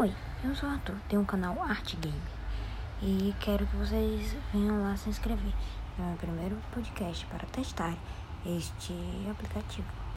Oi, eu sou o Arthur, tenho um canal Art Game e quero que vocês venham lá se inscrever. É o meu primeiro podcast para testar este aplicativo.